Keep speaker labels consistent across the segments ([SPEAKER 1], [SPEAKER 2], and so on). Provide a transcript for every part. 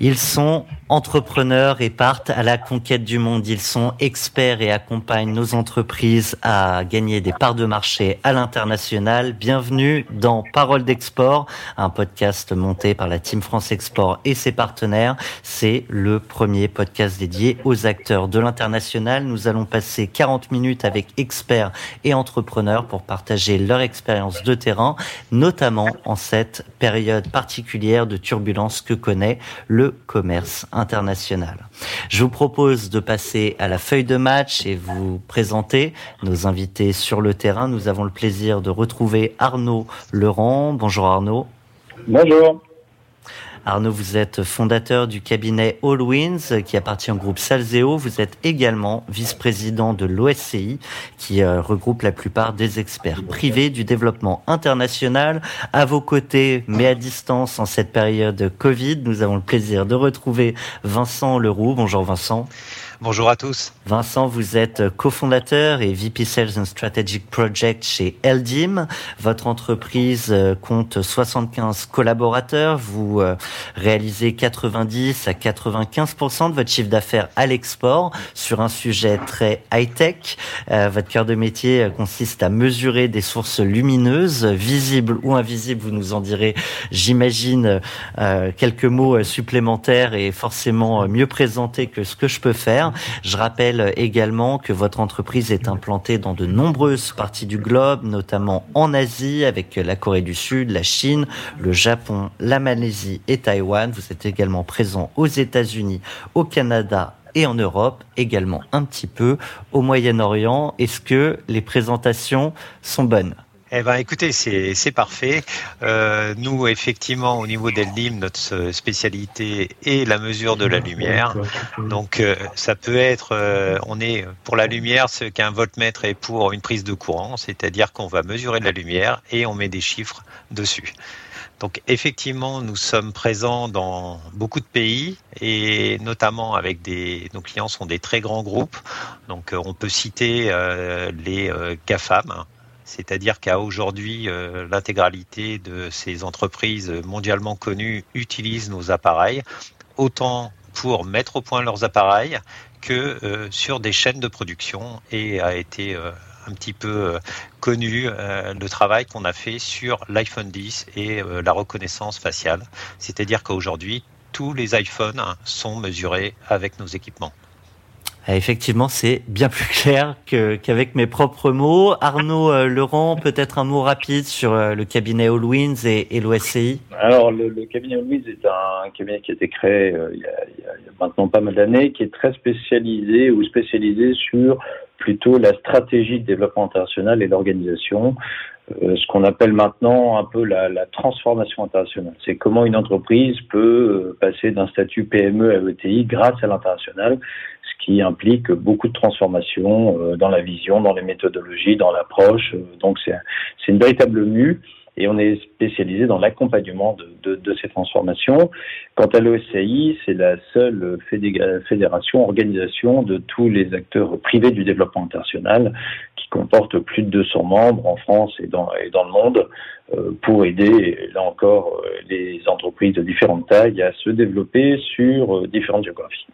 [SPEAKER 1] Ils sont entrepreneurs et partent à la conquête du monde. Ils sont experts et accompagnent nos entreprises à gagner des parts de marché à l'international. Bienvenue dans Parole d'Export, un podcast monté par la Team France Export et ses partenaires. C'est le premier podcast dédié aux acteurs de l'international. Nous allons passer 40 minutes avec experts et entrepreneurs pour partager leur expérience de terrain, notamment en cette période particulière de turbulence que connaît le commerce international. Je vous propose de passer à la feuille de match et vous présenter nos invités sur le terrain. Nous avons le plaisir de retrouver Arnaud Leurent. Bonjour Arnaud.
[SPEAKER 2] Bonjour.
[SPEAKER 1] Arnaud, vous êtes fondateur du cabinet Allwins qui appartient au groupe Salzeo. Vous êtes également vice-président de l'OSCI qui euh, regroupe la plupart des experts privés du développement international. À vos côtés, mais à distance en cette période Covid, nous avons le plaisir de retrouver Vincent Leroux. Bonjour Vincent.
[SPEAKER 3] Bonjour à tous.
[SPEAKER 1] Vincent, vous êtes cofondateur et VP Sales and Strategic Project chez Eldim. Votre entreprise euh, compte 75 collaborateurs. Vous euh, réalisez 90 à 95% de votre chiffre d'affaires à l'export sur un sujet très high-tech. Euh, votre cœur de métier consiste à mesurer des sources lumineuses, visibles ou invisibles. Vous nous en direz, j'imagine, quelques mots supplémentaires et forcément mieux présentés que ce que je peux faire. Je rappelle également que votre entreprise est implantée dans de nombreuses parties du globe, notamment en Asie avec la Corée du Sud, la Chine, le Japon, la Malaisie et Taïwan. Vous êtes également présent aux États-Unis, au Canada et en Europe, également un petit peu au Moyen-Orient. Est-ce que les présentations sont bonnes?
[SPEAKER 3] Eh ben, écoutez, c'est parfait. Euh, nous, effectivement, au niveau d'Eldim, notre spécialité est la mesure de la lumière. Donc, euh, ça peut être, euh, on est pour la lumière ce qu'un voltmètre est pour une prise de courant, c'est-à-dire qu'on va mesurer de la lumière et on met des chiffres dessus. Donc effectivement, nous sommes présents dans beaucoup de pays et notamment avec des nos clients sont des très grands groupes. Donc on peut citer les GAFAM, c'est-à-dire qu'à aujourd'hui, euh, l'intégralité de ces entreprises mondialement connues utilisent nos appareils, autant pour mettre au point leurs appareils que euh, sur des chaînes de production et a été euh, un petit peu connu le travail qu'on a fait sur l'iPhone 10 et la reconnaissance faciale. C'est-à-dire qu'aujourd'hui, tous les iPhones sont mesurés avec nos équipements.
[SPEAKER 1] Euh, effectivement, c'est bien plus clair qu'avec mes propres mots. Arnaud euh, Laurent, peut-être un mot rapide sur euh, le cabinet Allwins et, et l'OSCI
[SPEAKER 2] Alors, le, cabinet Allwins est un cabinet qui a été créé a, il, y a, maintenant pas mal d'années, qui est très spécialisé ou spécialisé sur plutôt la stratégie de développement international et l'organisation. ce qu'on appelle maintenant un peu la, la transformation internationale. C'est comment une entreprise peut passer d'un statut PME à ETI grâce à l'international qui implique beaucoup de transformations euh, dans la vision, dans les méthodologies, dans l'approche. Euh, donc c'est une véritable mue et on est spécialisé dans l'accompagnement de, ces transformations. Quant à l'OSCI, c'est la seule fédération, organisation de tous les acteurs privés du développement international qui comporte plus de 200 membres en France et dans, le monde euh, pour aider, là encore, les entreprises de différentes tailles à se développer sur différentes géographies.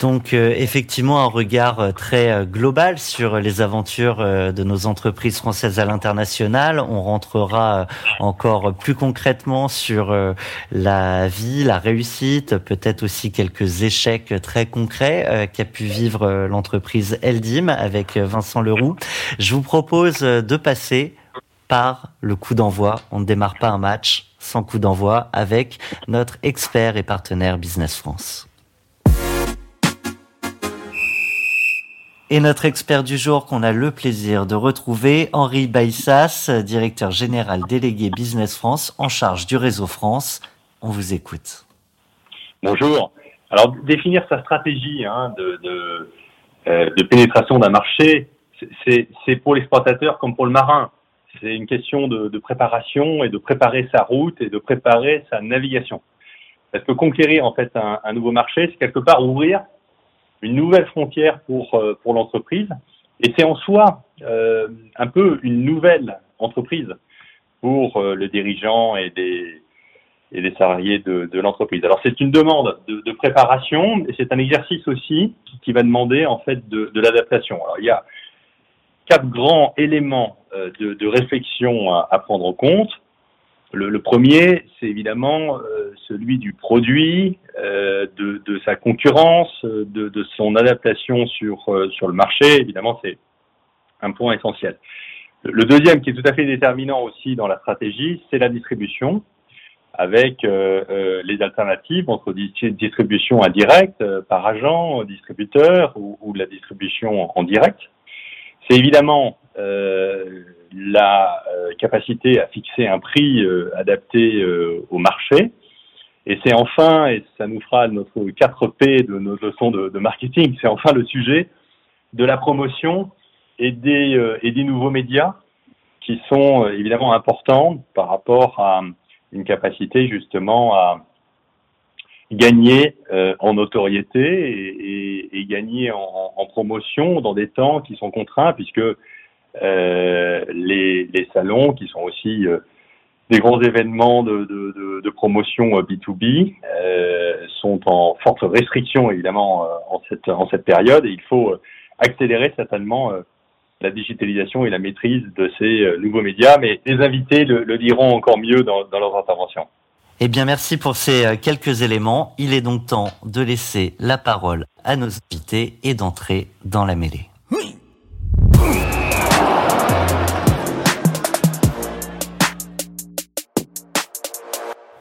[SPEAKER 1] Donc euh, effectivement un regard euh, très euh, global sur les aventures de nos entreprises françaises à l'international. On rentrera encore plus concrètement sur la vie, la réussite, peut-être aussi quelques échecs très concrets qu'a pu vivre l'entreprise Eldim avec Vincent Leroux. Je vous propose de passer par le coup d'envoi. On ne démarre pas un match sans coup d'envoi avec notre expert et partenaire Business France. Et notre expert du jour qu'on a le plaisir de retrouver, Henri Baissas, directeur général délégué Business France en charge du réseau France. On vous écoute.
[SPEAKER 4] Bonjour. Alors définir sa stratégie hein, de, euh, de, pénétration d'un marché, c'est pour l'exploitateur comme pour le marin. C'est une question de, préparation et de préparer sa route et de préparer sa navigation. elle peut conquérir en fait un nouveau marché, c'est quelque part ouvrir une nouvelle frontière pour euh, pour l'entreprise, et c'est en soi euh, un peu une nouvelle entreprise pour euh, le dirigeant et des et des salariés de, de l'entreprise. Alors c'est une demande de, préparation et c'est un exercice aussi qui, va demander en fait de, l'adaptation. Alors il y a quatre grands éléments de, réflexion à, prendre en compte. Le, premier, c'est évidemment euh, celui du produit, euh, de, de, sa concurrence, de, de, son adaptation sur, euh, sur le marché. Évidemment, c'est un point essentiel. Le deuxième, qui est tout à fait déterminant aussi dans la stratégie, c'est la distribution, avec euh, euh, les alternatives entre distribution indirecte euh, par agent, distributeur ou, ou, la distribution en direct. C'est évidemment la capacité à fixer un prix adapté au marché. Et c'est enfin, et ça nous fera notre 4P de nos leçons de, marketing, c'est enfin le sujet de la promotion et des, euh, et des nouveaux médias qui sont euh, évidemment importants par rapport à une capacité justement à gagner euh, en notoriété et, gagner en, promotion dans des temps qui sont contraints puisque euh, les, les, salons qui sont aussi euh, des grands événements de, promotion B2B sont en forte restriction évidemment en cette, en cette période et il faut accélérer certainement la digitalisation et la maîtrise de ces euh, nouveaux médias, mais les invités le, diront encore mieux dans, dans leurs interventions.
[SPEAKER 1] Eh bien, merci pour ces euh, quelques éléments. Il est donc temps de laisser la parole à nos invités et d'entrer dans la mêlée.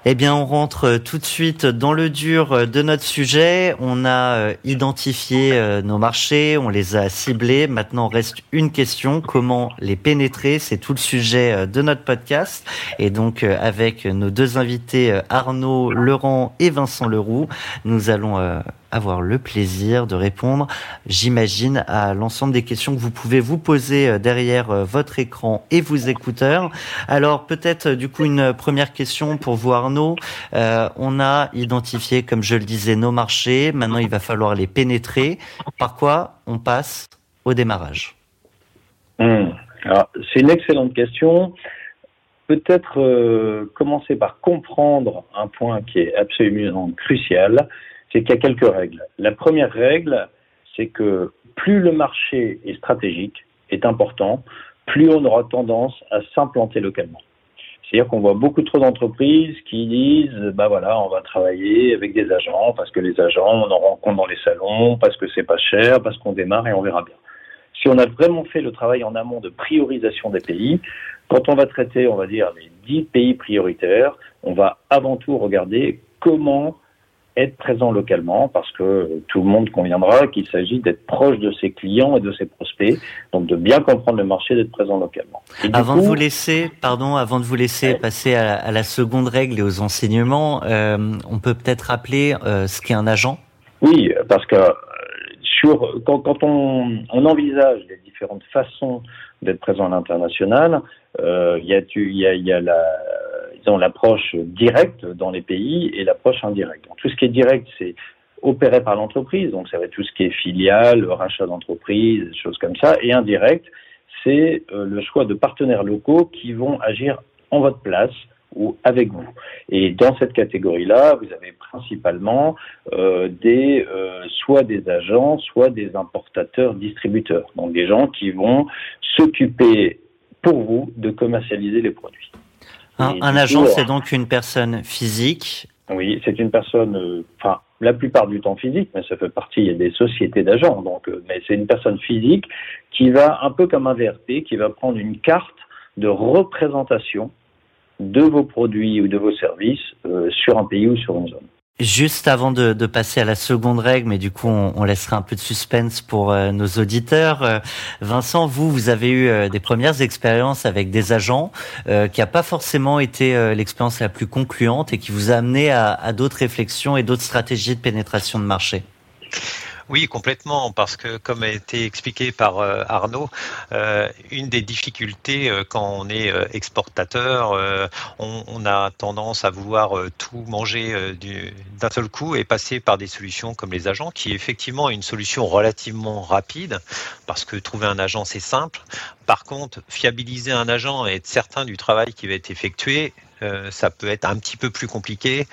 [SPEAKER 1] Eh bien, on rentre tout de suite dans le dur de notre sujet. On a euh, identifié euh, nos marchés, on les a ciblés. Maintenant, reste une question comment les pénétrer? C'est tout le sujet euh, de notre podcast. Et donc, avec nos deux invités, Arnaud Laurent et Vincent Leroux, nous allons avoir le plaisir de répondre, j'imagine, à l'ensemble des questions que vous pouvez vous poser euh, derrière euh, votre écran et vos écouteurs. Alors peut-être du coup une première question pour vous Arnaud. Euh, on a identifié, comme je le disais, nos marchés. Maintenant, il va falloir les pénétrer. Par quoi on passe au démarrage?
[SPEAKER 2] Mmh. C'est une excellente question peut-être euh, commencer par comprendre un point qui est absolument crucial, c'est qu'il y a quelques règles. La première règle, c'est que plus le marché est stratégique, est important, plus on aura tendance à s'implanter localement. C'est-à-dire qu'on voit beaucoup trop d'entreprises qui disent, bah voilà, on va travailler avec des agents parce que les agents, on en rencontre dans les salons, parce que c'est pas cher, parce qu'on démarre et on verra bien. Si on a vraiment fait le travail en amont de priorisation des pays, quand on va traiter, on va dire, les 10 pays prioritaires, on va avant tout regarder comment être présent localement parce que tout le monde conviendra qu'il s'agit d'être proche de ses clients et de ses prospects, donc de bien comprendre le marché, d'être présent localement.
[SPEAKER 1] Avant coup, de vous laisser, pardon, avant de vous laisser ouais. passer à, à, la seconde règle et aux enseignements, euh, on peut peut-être rappeler euh, ce qu'est un agent?
[SPEAKER 2] Oui, parce que sur quand, quand on, on, envisage les différentes façons d'être présent à l'international, euh, il y a, il y a, il y a la disons, l'approche directe dans les pays et l'approche indirecte. Tout ce qui est direct, c'est opéré par l'entreprise, donc ça va être tout ce qui est filiale, rachat d'entreprise, choses comme ça, et indirect, c'est euh, le choix de partenaires locaux qui vont agir en votre place ou avec vous. Et dans cette catégorie-là, vous avez principalement euh, des euh, soit des agents, soit des importateurs, distributeurs, donc des gens qui vont s'occuper pour vous de commercialiser les produits.
[SPEAKER 1] Un, un agent, c'est donc une personne physique.
[SPEAKER 2] Oui, c'est une personne, enfin, euh, la plupart du temps physique, mais ça fait partie, des sociétés d'agents, donc, euh, mais c'est une personne physique qui va, un peu comme un VRP, qui va prendre une carte de représentation de vos produits ou de vos services euh, sur un pays ou sur une zone.
[SPEAKER 1] Juste avant de, passer à la seconde règle, mais du coup on, laissera un peu de suspense pour euh, nos auditeurs. Euh, Vincent, vous, vous avez eu euh, des premières expériences avec des agents qui n'a pas forcément été l'expérience la plus concluante et qui vous a amené à d'autres réflexions et d'autres stratégies de pénétration de marché.
[SPEAKER 3] Oui, complètement, parce que comme a été expliqué par euh, Arnaud, euh, une des difficultés euh, quand on est exportateur, on, a tendance à vouloir tout manger d'un seul coup et passer par des solutions comme les agents, qui est effectivement une solution relativement rapide, parce que trouver un agent, c'est simple. Par contre, fiabiliser un agent et être certain du travail qui va être effectué, ça peut être un petit peu plus compliqué.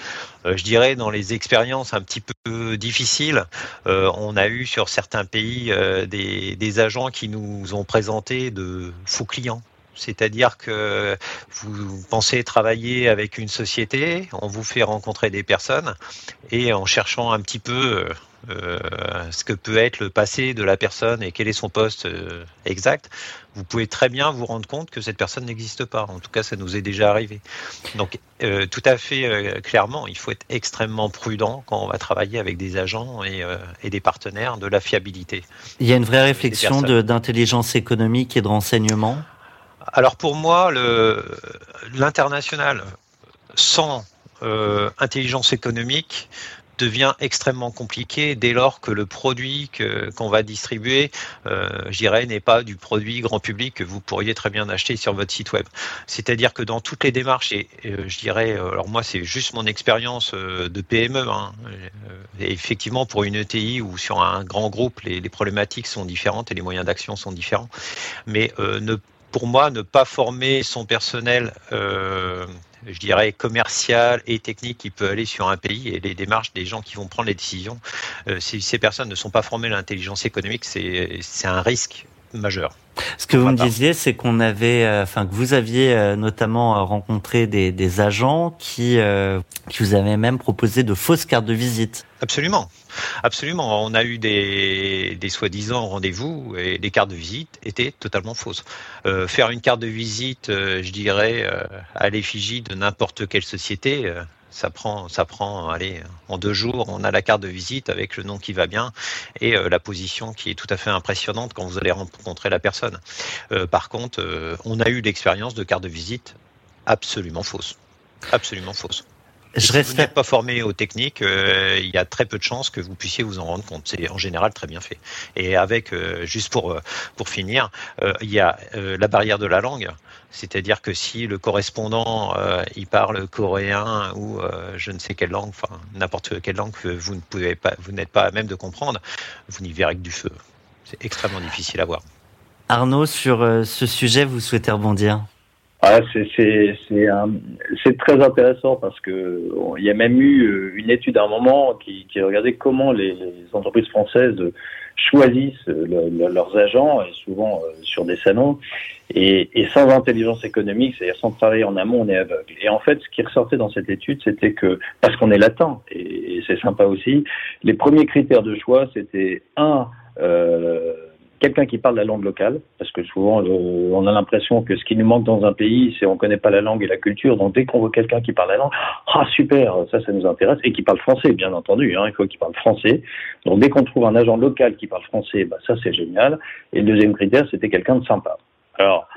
[SPEAKER 3] Euh, je dirais dans les expériences un petit peu difficiles, euh, on a eu sur certains pays des, agents qui nous ont présenté de faux clients. C'est-à-dire que vous pensez travailler avec une société, on vous fait rencontrer des personnes et en cherchant un petit peu euh, ce que peut être le passé de la personne et quel est son poste euh, exact, vous pouvez très bien vous rendre compte que cette personne n'existe pas. En tout cas, ça nous est déjà arrivé. Donc, euh, tout à fait clairement, il faut être extrêmement prudent quand on va travailler avec des agents et, et des partenaires de la fiabilité.
[SPEAKER 1] Il y a une vraie réflexion d'intelligence économique et de renseignement?
[SPEAKER 3] Alors pour moi, l'international sans intelligence économique devient extrêmement compliqué dès lors que le produit qu'on va distribuer, euh, n'est pas du produit grand public que vous pourriez très bien acheter sur votre site web. C'est-à-dire que dans toutes les démarches, et euh, je dirais, euh, alors moi c'est juste mon expérience euh, de PME, hein, effectivement pour une ETI ou sur un grand groupe, les, les problématiques sont différentes et les moyens d'action sont différents, mais ne pour moi, ne pas former son personnel, euh, je dirais, commercial et technique qui peut aller sur un pays et les démarches des gens qui vont prendre les décisions, euh, si ces personnes ne sont pas formées à l'intelligence économique, c'est un risque majeur.
[SPEAKER 1] Ce que vous me disiez, c'est qu'on avait, euh, enfin que vous aviez euh, notamment euh, rencontré des, des agents qui, qui vous avaient même proposé de fausses cartes de visite.
[SPEAKER 3] Absolument, absolument. On a eu des, des soi-disant rendez-vous et les cartes de visite étaient totalement fausses. faire une carte de visite, je dirais, à l'effigie de n'importe quelle société, ça prend, ça prend, allez, en deux jours, on a la carte de visite avec le nom qui va bien et euh, la position qui est tout à fait impressionnante quand vous allez rencontrer la personne. Euh, par contre, euh, on a eu l'expérience de carte de visite absolument fausse, absolument fausse. Je si vous n'êtes pas formé aux techniques, il y a très peu de chances que vous puissiez vous en rendre compte. C'est en général très bien fait. Et avec, juste pour pour finir, il y a la barrière de la langue. C'est-à-dire que si le correspondant euh, il parle coréen ou euh, je ne sais quelle langue, enfin n'importe quelle langue que vous ne pouvez pas, vous n'êtes pas à même de comprendre, vous n'y verrez que du feu. C'est extrêmement difficile à voir.
[SPEAKER 1] Arnaud, sur euh, ce sujet, vous souhaitez rebondir?
[SPEAKER 2] Ah, c'est très intéressant parce que il y a même eu une étude à un moment qui, qui regardait comment les, entreprises françaises choisissent leurs agents et souvent sur des salons et, et, sans intelligence économique, c'est-à-dire sans travailler en amont, on est aveugle. Et en fait, ce qui ressortait dans cette étude, c'était que, parce qu'on est latent, et, et c'est sympa aussi, les premiers critères de choix, c'était un, euh, quelqu'un qui parle la langue locale, parce que souvent euh, on a l'impression que ce qui nous manque dans un pays, c'est on connaît pas la langue et la culture. Donc dès qu'on voit quelqu'un qui parle la langue, ah super, ça ça nous intéresse et qui parle français, bien entendu. Hein, il faut qu'il parle français. Donc dès qu'on trouve un agent local qui parle français, bah ça c'est génial. Et le deuxième critère, c'était quelqu'un de sympa. Alors,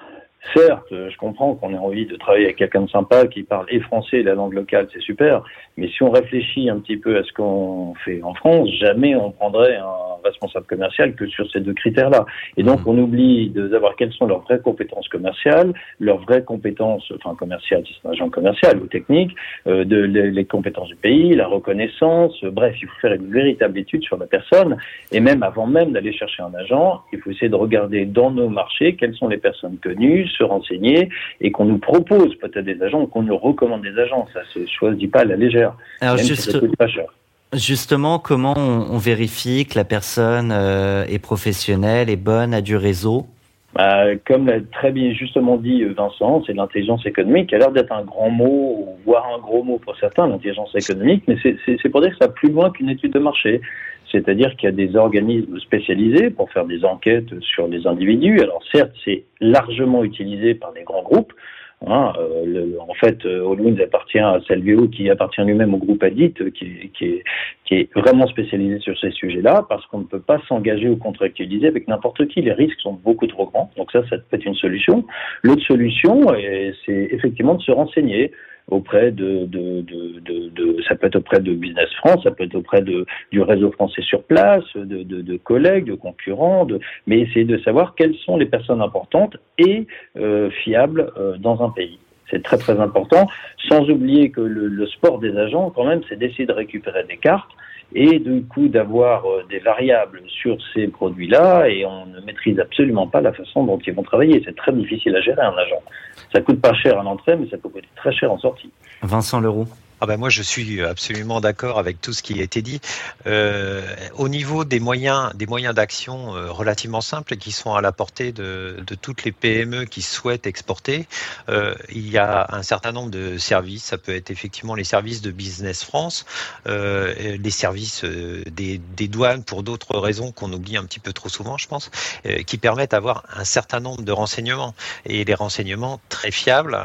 [SPEAKER 2] certes, je comprends qu'on ait envie de travailler avec quelqu'un de sympa qui parle et français et la langue locale, c'est super. Mais si on réfléchit un petit peu à ce qu'on fait en France, jamais on prendrait un responsable commercial que sur ces deux critères-là. Et donc, mmh. on oublie de savoir quelles sont leurs vraies compétences commerciales, leurs vraies compétences, enfin commerciales, c'est un agent commercial ou technique, euh, de les, compétences du pays, la reconnaissance. bref, il faut faire une véritable étude sur la personne. Et même avant même d'aller chercher un agent, il faut essayer de regarder dans nos marchés quelles sont les personnes connues, se renseigner et qu'on nous propose peut-être des agents, qu'on nous recommande des agents. Ça se choisit pas à la légère.
[SPEAKER 1] Alors juste, pas cher. Justement, comment on, vérifie que la personne euh, est professionnelle, est bonne, a du réseau?
[SPEAKER 2] Bah, Comme l'a très bien justement dit euh, Vincent, c'est l'intelligence économique qui a l'air d'être un grand mot, voire un gros mot pour certains, l'intelligence économique, mais c'est pour dire que ça va plus loin qu'une étude de marché. C'est-à-dire qu'il y a des organismes spécialisés pour faire des enquêtes sur les individus. Alors certes, c'est largement utilisé par les grands groupes, Hein, euh, en fait, euh, appartient à Salvio, qui appartient lui-même au groupe Adit, euh, qui, qui, est, qui, est, vraiment spécialisé sur ces sujets-là, parce qu'on ne peut pas s'engager ou contractualiser avec n'importe qui. Les risques sont beaucoup trop grands. Donc ça, ça peut être une solution. L'autre solution, c'est effectivement de se renseigner. Auprès de, de, ça peut être auprès de Business France, ça peut être auprès de, du réseau français sur place, de, collègues, de concurrents, mais essayer de savoir quelles sont les personnes importantes et euh, fiables euh, dans un pays. C'est très très important, sans oublier que le, le sport des agents, quand même, c'est d'essayer de récupérer des cartes et du coup d'avoir euh, des variables sur ces produits-là et on ne maîtrise absolument pas la façon dont ils vont travailler. C'est très difficile à gérer un agent. Ça coûte pas cher à l'entrée, mais ça peut coûter très cher en sortie.
[SPEAKER 1] Vincent Leroux.
[SPEAKER 3] Ah ben moi je suis absolument d'accord avec tout ce qui a été dit. Euh, au niveau des moyens, des moyens d'action euh, relativement simples qui sont à la portée de, toutes les PME qui souhaitent exporter, euh, il y a un certain nombre de services. Ça peut être effectivement les services de Business France, les services des, des, douanes pour d'autres raisons qu'on oublie un petit peu trop souvent, je pense, qui permettent d'avoir un certain nombre de renseignements et des renseignements très fiables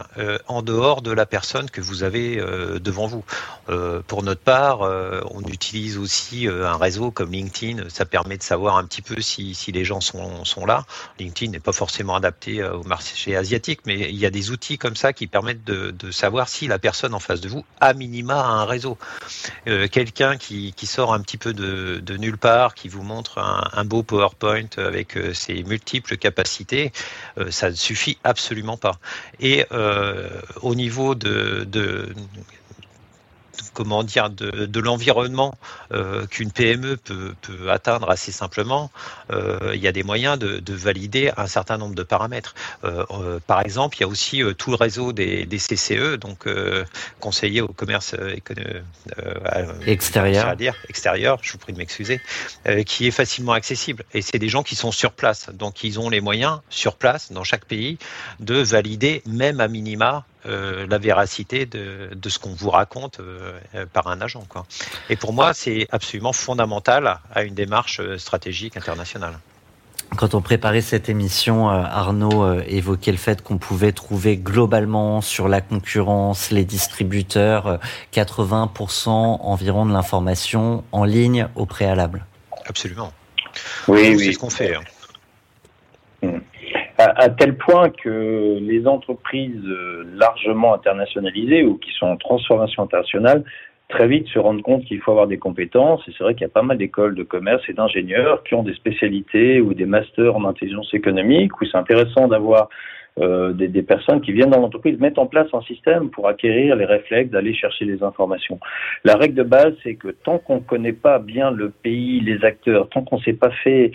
[SPEAKER 3] en dehors de la personne que vous avez devant vous. Euh, pour notre part, euh, on utilise aussi euh, un réseau comme LinkedIn. Ça permet de savoir un petit peu si, les gens sont, là. LinkedIn n'est pas forcément adapté au marché asiatique, mais il y a des outils comme ça qui permettent de, savoir si la personne en face de vous, a minima, a un réseau. Quelqu'un qui, sort un petit peu de, nulle part, qui vous montre un, beau PowerPoint avec ses multiples capacités, ça ne suffit absolument pas. Et au niveau de comment dire, de, de l'environnement euh, qu'une PME peut, peut, atteindre assez simplement, euh, il y a des moyens de, de, valider un certain nombre de paramètres. Euh, par exemple, il y a aussi tout le réseau des, des CCE, donc conseillers au commerce
[SPEAKER 1] extérieur.
[SPEAKER 3] Dire, extérieur, je vous prie de m'excuser, qui est facilement accessible. Et c'est des gens qui sont sur place, donc ils ont les moyens sur place dans chaque pays de valider même à minima euh, la véracité de, de ce qu'on vous raconte euh, par un agent. Quoi. Et pour moi, c'est absolument fondamental à une démarche euh, stratégique internationale.
[SPEAKER 1] Quand on préparait cette émission, Arnaud évoquait le fait qu'on pouvait trouver globalement sur la concurrence, les distributeurs, 80% environ de l'information en ligne au préalable.
[SPEAKER 3] Absolument.
[SPEAKER 2] Oui,
[SPEAKER 3] oui. C'est ce qu'on fait. Hein.
[SPEAKER 2] À, tel point que les entreprises euh, largement internationalisées ou qui sont en transformation internationale très vite se rendent compte qu'il faut avoir des compétences. Et c'est vrai qu'il y a pas mal d'écoles de commerce et d'ingénieurs qui ont des spécialités ou des masters en intelligence économique, où c'est intéressant d'avoir euh, des, personnes qui viennent dans l'entreprise mettre en place un système pour acquérir les réflexes d'aller chercher les informations. La règle de base, c'est que tant qu'on ne connaît pas bien le pays, les acteurs, tant qu'on ne s'est pas fait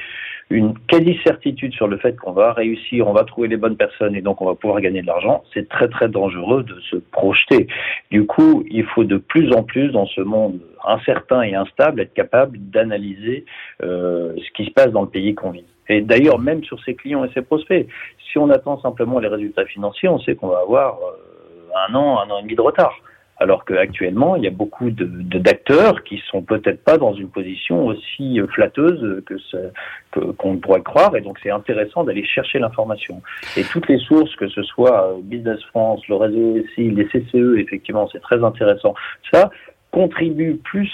[SPEAKER 2] une quasi-certitude sur le fait qu'on va réussir, on va trouver les bonnes personnes et donc on va pouvoir gagner de l'argent, c'est très très dangereux de se projeter. Du coup, il faut de plus en plus dans ce monde incertain et instable être capable d'analyser euh, ce qui se passe dans le pays qu'on vit. Et d'ailleurs, même sur ses clients et ses prospects, si on attend simplement les résultats financiers, on sait qu'on va avoir euh, un an, un an et demi de retard. Alors qu'actuellement, il y a beaucoup d'acteurs de, qui sont peut-être pas dans une position aussi flatteuse que qu'on pourrait croire, et donc c'est intéressant d'aller chercher l'information. Et toutes les sources, que ce soit euh, Business France, le réseau aussi, les CCE, effectivement, c'est très intéressant. Ça contribue plus,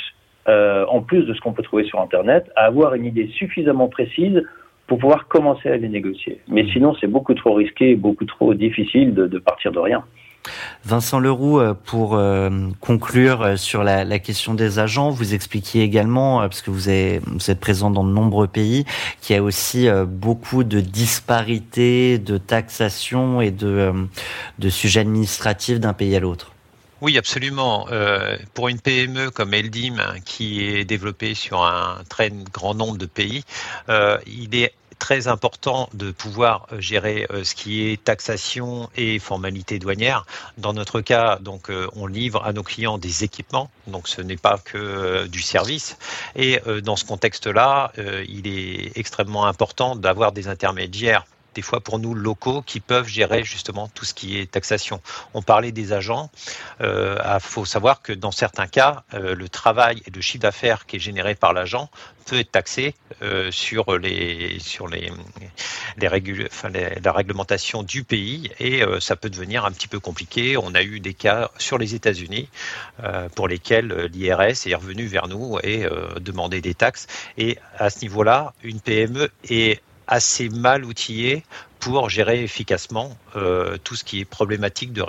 [SPEAKER 2] euh, en plus de ce qu'on peut trouver sur Internet, à avoir une idée suffisamment précise pour pouvoir commencer à les négocier. Mais sinon, c'est beaucoup trop risqué, beaucoup trop difficile de, de partir de rien.
[SPEAKER 1] Vincent Leroux, euh, pour euh, conclure euh, sur la, question des agents, vous expliquiez également, parce que vous, êtes présent dans de nombreux pays, qu'il y a aussi beaucoup de disparités de taxation et de, sujets administratifs d'un pays à l'autre.
[SPEAKER 3] Oui, absolument. Pour une PME comme Eldim, qui est développée sur un très grand nombre de pays, il est très important de pouvoir euh, gérer euh, ce qui est taxation et formalité douanière. Dans notre cas, euh, on livre à nos clients des équipements, donc ce n'est pas que du service. Et dans ce contexte-là, il est extrêmement important d'avoir des intermédiaires des fois pour nous locaux qui peuvent gérer justement tout ce qui est taxation. On parlait des agents. Il euh, faut savoir que dans certains cas, euh, le travail et le chiffre d'affaires qui est généré par l'agent peut être taxé euh, sur les sur les, la réglementation du pays et ça peut devenir un petit peu compliqué. On a eu des cas sur les États-Unis pour lesquels l'IRS est revenu vers nous et demandé des taxes. Et à ce niveau-là, une PME est assez mal outillés pour gérer efficacement euh, tout ce qui est problématique de,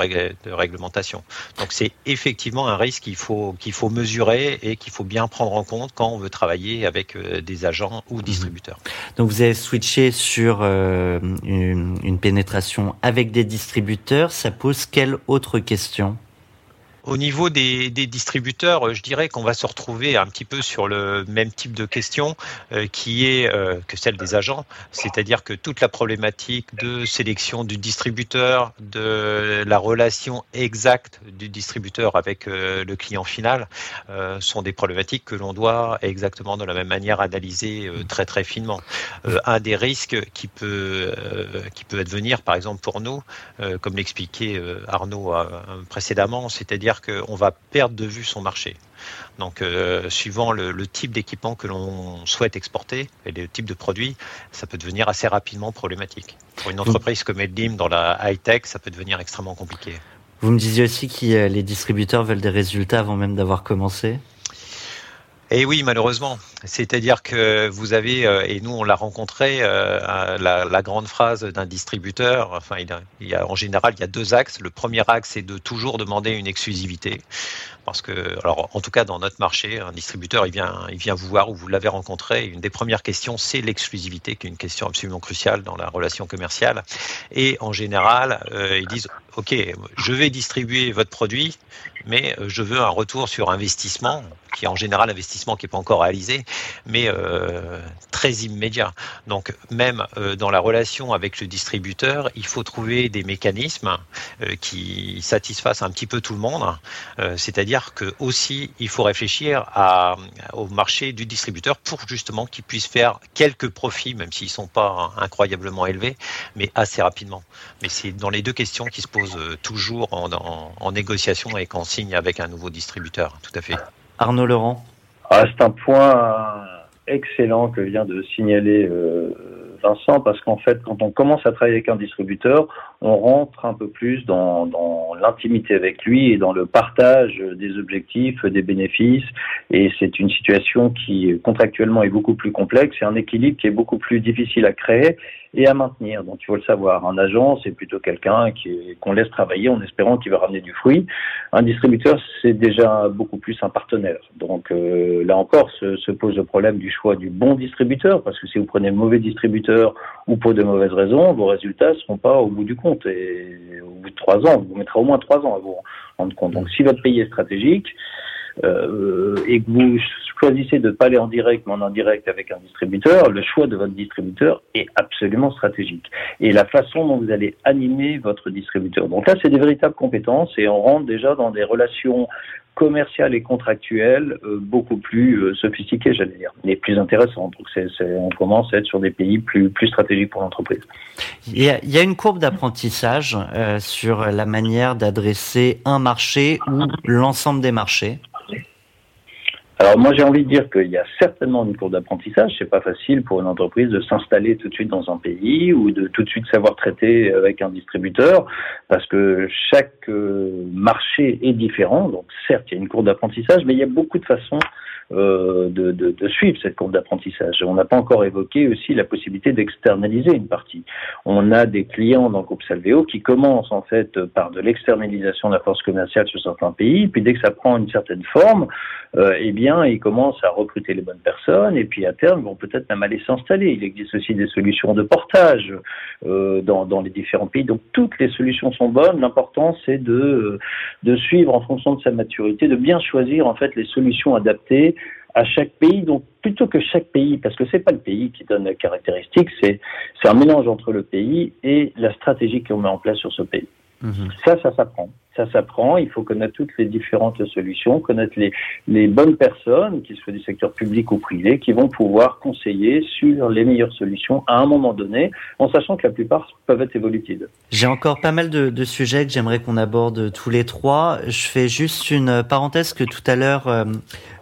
[SPEAKER 3] de réglementation. Donc c'est effectivement un risque qu'il faut, qu'il faut mesurer et qu'il faut bien prendre en compte quand on veut travailler avec euh, des agents ou mhm. distributeurs.
[SPEAKER 1] Donc vous avez switché sur euh, une, une pénétration avec des distributeurs. Ça pose quelle autre question?
[SPEAKER 3] Au niveau des, distributeurs, euh, je dirais qu'on va se retrouver un petit peu sur le même type de question euh, qui est euh, que celle des agents, c'est-à-dire que toute la problématique de sélection du distributeur, de la relation exacte du distributeur avec le client final, sont des problématiques que l'on doit exactement de la même manière analyser très très finement. un des risques qui peut qui peut advenir, par exemple pour nous, comme l'expliquait Arnaud précédemment, c'est-à-dire qu'on va perdre de vue son marché. Donc, euh, suivant le, type d'équipement que l'on souhaite exporter et le type de produit, ça peut devenir assez rapidement problématique. Pour une entreprise comme Edlim dans la high-tech, ça peut devenir extrêmement compliqué.
[SPEAKER 1] Vous me disiez aussi que les distributeurs veulent des résultats avant même d'avoir commencé
[SPEAKER 3] et eh oui, malheureusement. C'est-à-dire que vous avez, euh, et nous on l'a rencontré, euh, la, grande phrase d'un distributeur, en général il y a deux axes. Le premier axe c'est de toujours demander une exclusivité. Parce que, alors, en tout cas, dans notre marché, un distributeur, il vient, il vient vous voir ou vous l'avez rencontré. Une des premières questions, c'est l'exclusivité, qui est une question absolument cruciale dans la relation commerciale. Et en général, euh, ils disent, OK, je vais distribuer votre produit, mais je veux un retour sur investissement, qui est en général investissement qui n'est pas encore réalisé, mais euh, très immédiat. Donc même euh, dans la relation avec le distributeur, il faut trouver des mécanismes euh, qui satisfassent un petit peu tout le monde. C'est-à-dire que aussi il faut réfléchir au marché du distributeur pour justement qu'il puisse faire quelques profits, même s'ils ne sont pas incroyablement élevés, mais assez rapidement. Mais c'est dans les deux questions qui se posent toujours en, en négociation et qu'on signe avec un nouveau distributeur. Tout à fait.
[SPEAKER 1] Arnaud Laurent.
[SPEAKER 2] Ah, c'est un point excellent que vient de signaler euh, Vincent, parce qu'en fait, quand on commence à travailler avec un distributeur, on rentre un peu plus dans, dans l'intimité avec lui et dans le partage des objectifs, des bénéfices. Et c'est une situation qui, contractuellement, est beaucoup plus complexe. C'est un équilibre qui est beaucoup plus difficile à créer et à maintenir. Donc il faut le savoir. Un agent, c'est plutôt quelqu'un qu'on laisse travailler en espérant qu'il va ramener du fruit. Un distributeur, c'est déjà beaucoup plus un partenaire. Donc euh, là encore se, se, pose le problème du choix du bon distributeur, parce que si vous prenez le mauvais distributeur ou pour de mauvaises raisons, vos résultats ne seront pas au bout du compte. Et au bout de trois ans, vous mettrez au moins trois ans à vous rendre compte. Donc si votre pays est stratégique, euh, et que vous choisissez de ne pas aller en direct, mais en indirect avec un distributeur, le choix de votre distributeur est absolument stratégique. Et la façon dont vous allez animer votre distributeur. Donc là, c'est des véritables compétences et on rentre déjà dans des relations commerciales et contractuelles euh, beaucoup plus euh, j'allais dire, et plus intéressantes. Donc on commence à être sur des pays plus, plus stratégiques pour l'entreprise.
[SPEAKER 1] Il y a une courbe d'apprentissage euh, sur la manière d'adresser un marché ou l'ensemble des marchés.
[SPEAKER 2] Alors moi j'ai envie de dire qu'il y a certainement une courbe d'apprentissage. C'est pas facile pour une entreprise de s'installer tout de suite dans un pays ou de tout de suite savoir traiter avec un distributeur parce que chaque euh, marché est différent. Donc certes il y a une courbe d'apprentissage, mais il y a beaucoup de façons euh, de, de, de, suivre cette courbe d'apprentissage. On n'a pas encore évoqué aussi la possibilité d'externaliser une partie. On a des clients dans le groupe Salveo qui commencent en fait par de l'externalisation de la force commerciale sur certains pays, puis dès que ça prend une certaine forme, euh, eh bien ils commencent à recruter les bonnes personnes et puis à terme ils vont peut-être même aller s'installer. Il existe aussi des solutions de portage euh, dans, dans les différents pays. Donc toutes les solutions sont bonnes. L'important c'est de, de suivre en fonction de sa maturité, de bien choisir en fait les solutions adaptées à chaque pays. Donc, plutôt que chaque pays, parce que c'est pas le pays qui donne la caractéristique, c'est un mélange entre le pays et la stratégie qu'on met en place sur ce pays. Mhm. Ça, ça s'apprend. Ça s'apprend. Il faut connaître toutes les différentes solutions, connaître les, les bonnes personnes, qu'ils soient du secteur public ou privé, qui vont pouvoir conseiller sur les meilleures solutions à un moment donné, en sachant que la plupart peuvent être évolutives.
[SPEAKER 1] J'ai encore pas mal de, de sujets que j'aimerais qu'on aborde tous les trois. Je fais juste une parenthèse que tout à l'heure, euh,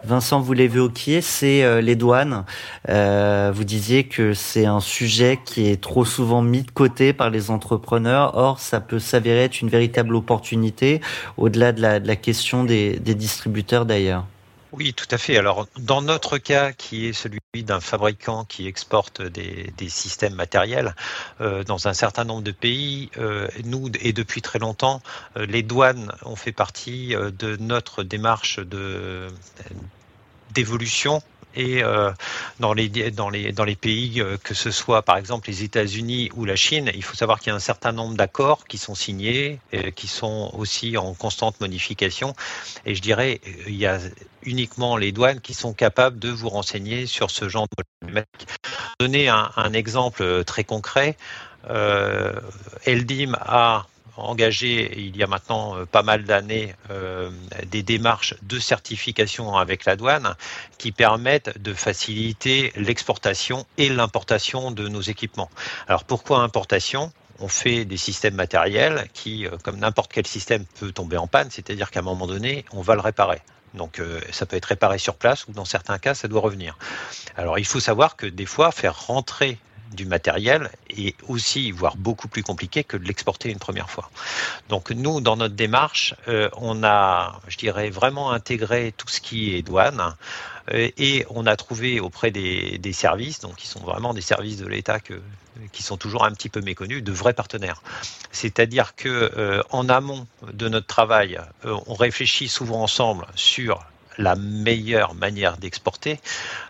[SPEAKER 1] Vincent, vous l'évoquiez, c'est euh, les douanes. Euh, vous disiez que c'est un sujet qui est trop souvent mis de côté par les entrepreneurs. Or, ça peut s'avérer être une véritable opportunité au-delà de la, question des, distributeurs d'ailleurs.
[SPEAKER 3] Oui, tout à fait. Alors, dans notre cas, qui est celui d'un fabricant qui exporte des, systèmes matériels euh, dans un certain nombre de pays, euh, nous, et depuis très longtemps, euh, les douanes ont fait partie de notre démarche d'évolution et euh, dans, les, dans, les, dans les pays, euh, que ce soit par exemple les États-Unis ou la Chine, il faut savoir qu'il y a un certain nombre d'accords qui sont signés, et qui sont aussi en constante modification. Et je dirais, il y a uniquement les douanes qui sont capables de vous renseigner sur ce genre de problématique. Donner un, un exemple très concret, euh, Eldim a engagé il y a maintenant euh, pas mal d'années euh, des démarches de certification avec la douane qui permettent de faciliter l'exportation et l'importation de nos équipements. Alors pourquoi importation? On fait des systèmes matériels qui, euh, comme n'importe quel système, peut tomber en panne, c'est-à-dire qu'à un moment donné, on va le réparer. Donc ça peut être réparé sur place ou dans certains cas, ça doit revenir. Alors il faut savoir que des fois, faire rentrer du matériel est aussi, voire beaucoup plus compliqué que de l'exporter une première fois. Donc nous, dans notre démarche, euh, on a, je dirais, vraiment intégré tout ce qui est douane euh, et on a trouvé auprès des, services, donc qui sont vraiment des services de l'État qui sont toujours un petit peu méconnus, de vrais partenaires. C'est-à-dire que euh, en amont de notre travail, on réfléchit souvent ensemble sur la meilleure manière d'exporter.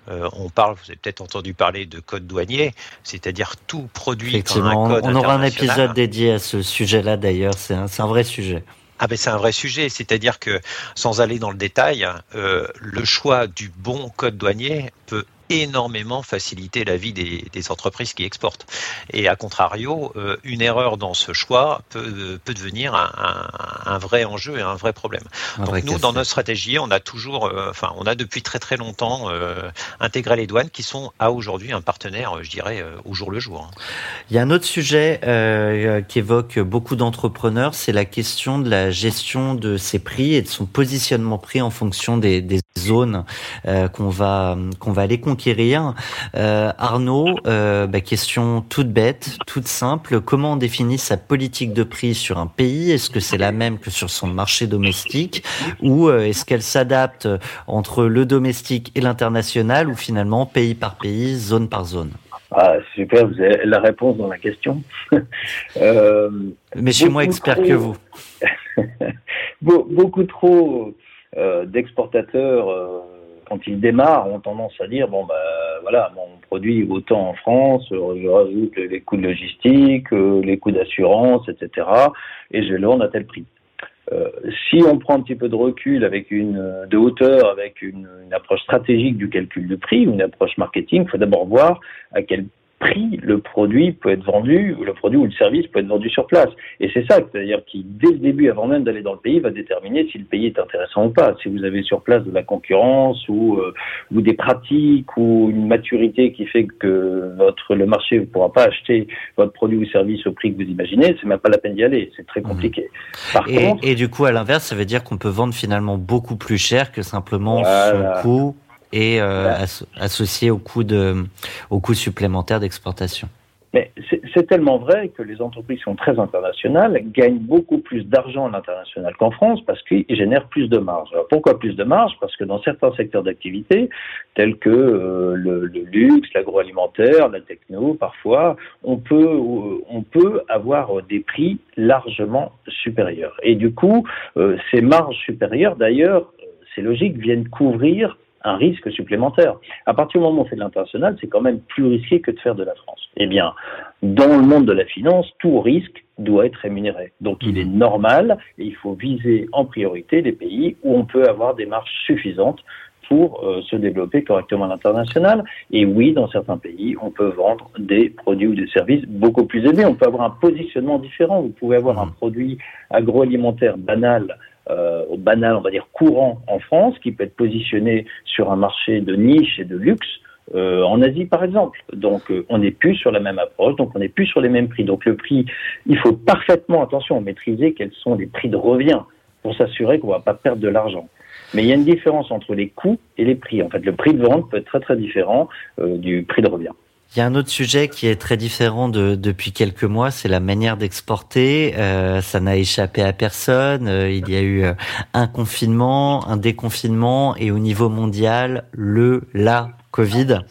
[SPEAKER 3] Euh, on parle, vous avez peut-être entendu parler de code douanier, c'est-à-dire tout produit
[SPEAKER 1] Effectivement, un code on aura un épisode dédié à ce sujet-là d'ailleurs, c'est un, un vrai sujet.
[SPEAKER 3] Ah ben c'est un vrai sujet, c'est-à-dire que sans aller dans le détail, euh, le choix du bon code douanier peut énormément faciliter la vie des, entreprises qui exportent. Et à contrario, euh, une erreur dans ce choix peut, peut devenir un, vrai enjeu et un vrai problème. Donc nous, dans notre stratégie, on a toujours, euh, enfin, on a depuis très très longtemps euh, intégré les douanes qui sont à aujourd'hui un partenaire, je dirais, au jour le jour. Hein.
[SPEAKER 1] Il y a un autre sujet qui évoque beaucoup d'entrepreneurs, c'est la question de la gestion de ses prix et de son positionnement prix en fonction des, des zones qu'on va qu'on va aller conquérir. Euh, Arnaud, euh, bah, question toute bête, toute simple. Comment on définit sa politique de prix sur un pays? Est-ce que c'est la même que sur son marché domestique? Ou euh, est-ce qu'elle s'adapte entre le domestique et l'international ou finalement pays par pays, zone par zone?
[SPEAKER 2] Ah, super, vous avez la réponse dans la question.
[SPEAKER 1] euh, Mais je suis moins expert que vous.
[SPEAKER 2] beaucoup trop euh, d'exportateurs quand ils démarrent, ont tendance à dire bon bah voilà, mon produit autant en France, je rajoute les coûts de logistique, euh, les coûts d'assurance, etc. Et je le vends à tel prix. Euh, si on prend un petit peu de recul avec une de hauteur, avec une, approche stratégique du calcul de prix, une approche marketing, il faut d'abord voir à quel prix le produit peut être vendu, ou le produit ou le service peut être vendu sur place. Et c'est ça, c'est-à-dire qui, dès le début, avant même d'aller dans le pays, va déterminer si le pays est intéressant ou pas. Si vous avez sur place de la concurrence ou, euh, ou des pratiques ou une maturité qui fait que votre, le marché ne pourra pas acheter votre produit ou service au prix que vous imaginez, c'est même pas la peine d'y aller. C'est très mmh. compliqué.
[SPEAKER 1] Par et, contre, et du coup, à l'inverse, ça veut dire qu'on peut vendre finalement beaucoup plus cher que simplement son coût et euh, associé au coût, de, au coût supplémentaire d'exportation.
[SPEAKER 2] Mais c'est tellement vrai que les entreprises qui sont très internationales gagnent beaucoup plus d'argent à l'international qu'en France parce qu'ils génèrent plus de marge. Alors pourquoi plus de marge? Parce que dans certains secteurs d'activité, tels que euh, le, le, luxe, l'agroalimentaire, la techno, parfois, on peut, euh, on peut avoir des prix largement supérieurs. Et du coup, euh, ces marges supérieures, d'ailleurs, c'est logique, viennent couvrir un risque supplémentaire. À partir du moment où on fait de l'international, c'est quand même plus risqué que de faire de la France. Eh bien, dans le monde de la finance, tout risque doit être rémunéré. Donc il est mhm. normal et il faut viser en priorité les pays où on peut avoir des marges suffisantes pour euh, se développer correctement à l'international. Et oui, dans certains pays, on peut vendre des produits ou des services beaucoup plus élevés. On peut avoir un positionnement différent. Vous pouvez avoir un mhm. produit agroalimentaire banal euh, au banal, on va dire courant en France, qui peut être positionné sur un marché de niche et de luxe. Euh, en Asie par exemple. Donc euh, on n'est plus sur la même approche, donc on n'est plus sur les mêmes prix. Donc le prix, il faut parfaitement, attention, maîtriser quels sont les prix de revient pour s'assurer qu'on ne va pas perdre de l'argent. Mais il y a une différence entre les coûts et les prix. En fait, le prix de vente peut être très très différent du prix de revient.
[SPEAKER 1] Il y a un autre sujet qui est très différent de, depuis quelques mois, c'est la manière d'exporter. Euh, ça n'a échappé à personne. Euh, il y a eu euh, un confinement, un déconfinement et au niveau mondial, le, la Covid.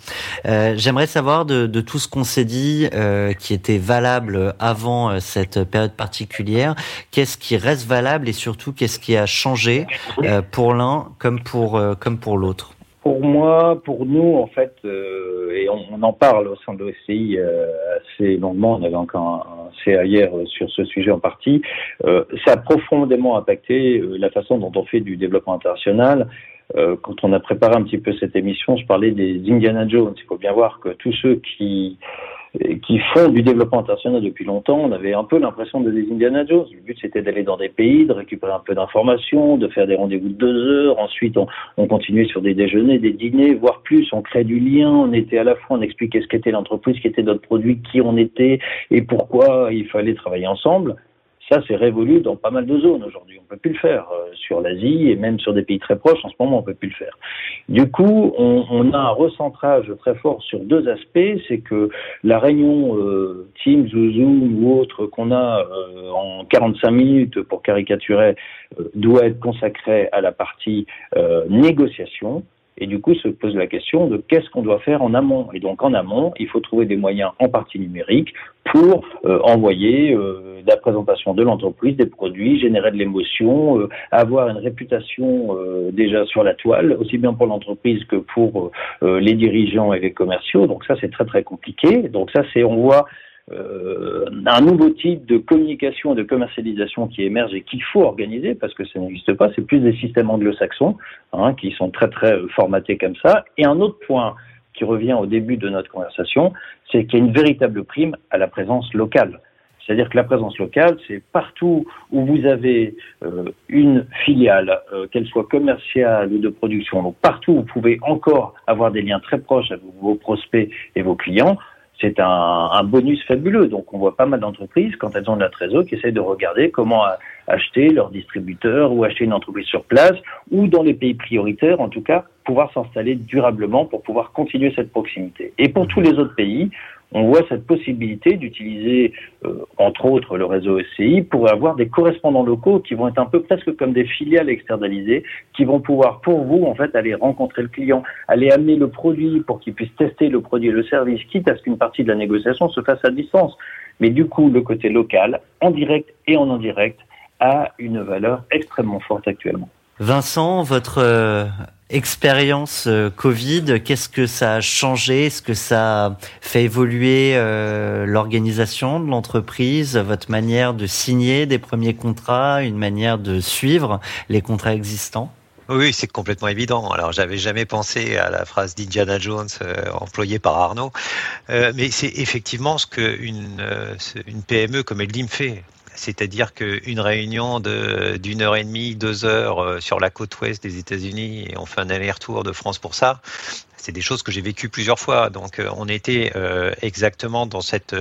[SPEAKER 1] Euh, J'aimerais savoir de, de, tout ce qu'on s'est dit euh, qui était valable avant cette période particulière, qu'est-ce qui reste valable et surtout qu'est-ce qui a changé pour l'un comme pour, comme pour l'autre?
[SPEAKER 2] Pour moi, pour nous, en fait, euh, et on, en parle au sein de l'OCI euh, assez longuement, on avait encore un, CA hier euh, sur ce sujet en partie, ça a profondément impacté la façon dont on fait du développement international. quand on a préparé un petit peu cette émission, je parlais des Indiana Jones. Il faut bien voir que tous ceux qui qui font du développement international depuis longtemps, on avait un peu l'impression de des Indiana Jones. Le but, c'était d'aller dans des pays, de récupérer un peu d'informations, de faire des rendez-vous de deux heures. Ensuite, on, on, continuait sur des déjeuners, des dîners, voire plus. On crée du lien. On était à la fois, on expliquait ce qu'était l'entreprise, ce qu'était notre produit, qui on était et pourquoi il fallait travailler ensemble. Ça, c'est révolu dans pas mal de zones aujourd'hui. On peut plus le faire euh, sur l'Asie et même sur des pays très proches. En ce moment, on peut plus le faire. Du coup, on, a un recentrage très fort sur deux aspects. C'est que la réunion euh, Teams ou Zoom ou autre qu'on a euh, en 45 minutes pour caricaturer doit être consacrée à la partie négociation et du coup, se pose la question de qu'est-ce qu'on doit faire en amont. Et donc, en amont, il faut trouver des moyens, en partie numériques, pour euh, envoyer euh, la présentation de l'entreprise, des produits, générer de l'émotion, euh, avoir une réputation euh, déjà sur la toile, aussi bien pour l'entreprise que pour les dirigeants et les commerciaux. Donc ça, c'est très très compliqué. Donc ça, c'est on voit euh, un nouveau type de communication et de commercialisation qui émerge et qu'il faut organiser parce que ça n'existe pas. C'est plus des systèmes anglo-saxons hein, qui sont très très euh, formatés comme ça. Et un autre point qui revient au début de notre conversation, c'est qu'il y a une véritable prime à la présence locale. C'est-à-dire que la présence locale, c'est partout où vous avez euh, une filiale, qu'elle soit commerciale ou de production, donc partout où vous pouvez encore avoir des liens très proches avec vos prospects et vos clients, c'est un, bonus fabuleux. Donc on voit pas mal d'entreprises, quand elles ont la trésor, qui essayent de regarder comment acheter leur distributeur ou acheter une entreprise sur place, ou dans les pays prioritaires, en tout cas, pouvoir s'installer durablement pour pouvoir continuer cette proximité. Et pour tous les autres pays, on voit cette possibilité d'utiliser, euh, entre autres, le réseau SCI pour avoir des correspondants locaux qui vont être un peu presque comme des filiales externalisées, qui vont pouvoir, pour vous, en fait, aller rencontrer le client, aller amener le produit pour qu'il puisse tester le produit et le service, quitte à ce qu'une partie de la négociation se fasse à distance. Mais du coup, le côté local, en direct et en indirect, a une valeur extrêmement forte actuellement.
[SPEAKER 1] Vincent, votre euh, expérience euh, Covid, qu'est-ce que ça a changé? Est-ce que ça fait évoluer euh, l'organisation de l'entreprise, votre manière de signer des premiers contrats, une manière de suivre les contrats existants?
[SPEAKER 3] Oui, c'est complètement évident. Alors, j'avais jamais pensé à la phrase d'Indiana Jones employée par Arnaud, mais c'est effectivement ce qu'une une PME comme Eldim fait. C'est-à-dire qu'une réunion d'une heure et demie, deux heures euh, sur la côte ouest des États-Unis et on fait un aller-retour de France pour ça, c'est des choses que j'ai vécues plusieurs fois. Donc euh, on était euh, exactement dans cette,